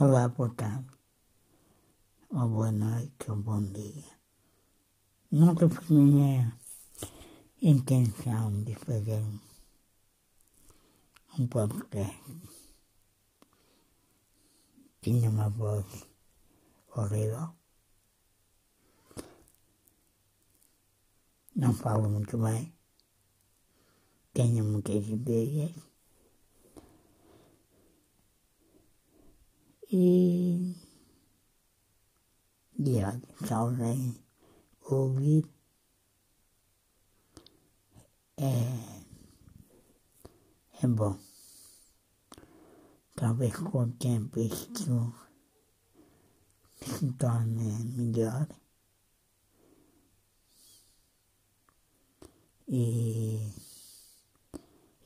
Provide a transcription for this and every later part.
Olá, boa tarde, ou boa noite, ou bom dia. Nunca tinha intenção de fazer um podcast. Tinha uma voz horrível. Não falo muito bem. Tenho muitas ideias. E, e olha, se alguém ouvir, é, é bom. Talvez com o tempo isto se torne melhor. E,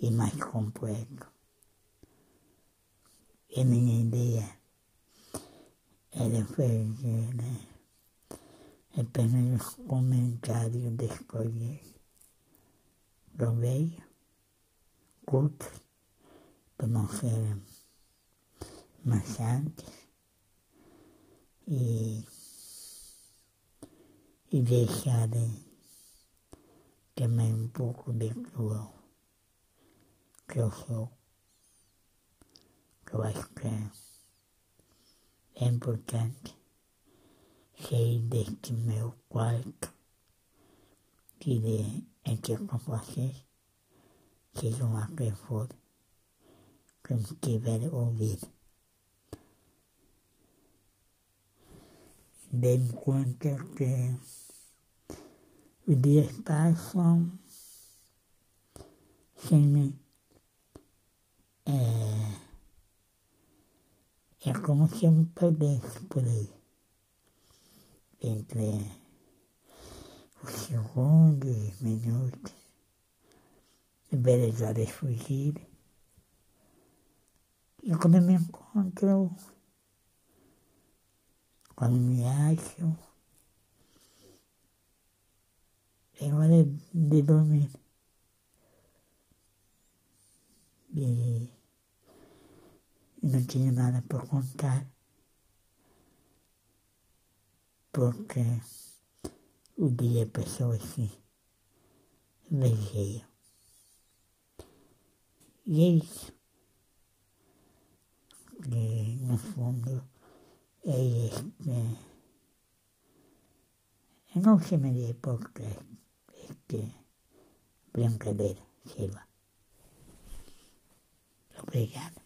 e mais completo. A minha ideia fazer né, apenas um comentário das coisas do meio, para não ser maçantes e, e deixarem também um pouco de cruel que eu sou, que eu acho que é é importante. Sair deste meu quarto, que é aqui com vocês, sejam lá que me tiver ouvido. Dei-me conta que os dias passam sem é, é como se eu me perdesse por aí. Entre os segundos, os minutos, belas horas fugir. E quando eu me encontro, quando me acho, é hora de dormir. E não tinha nada para contar, porque o dia passou assim, ligeiro. E é isso. E, no fundo, é este. Eu não chamaria porque este brincadeira, sei lá. Obrigado.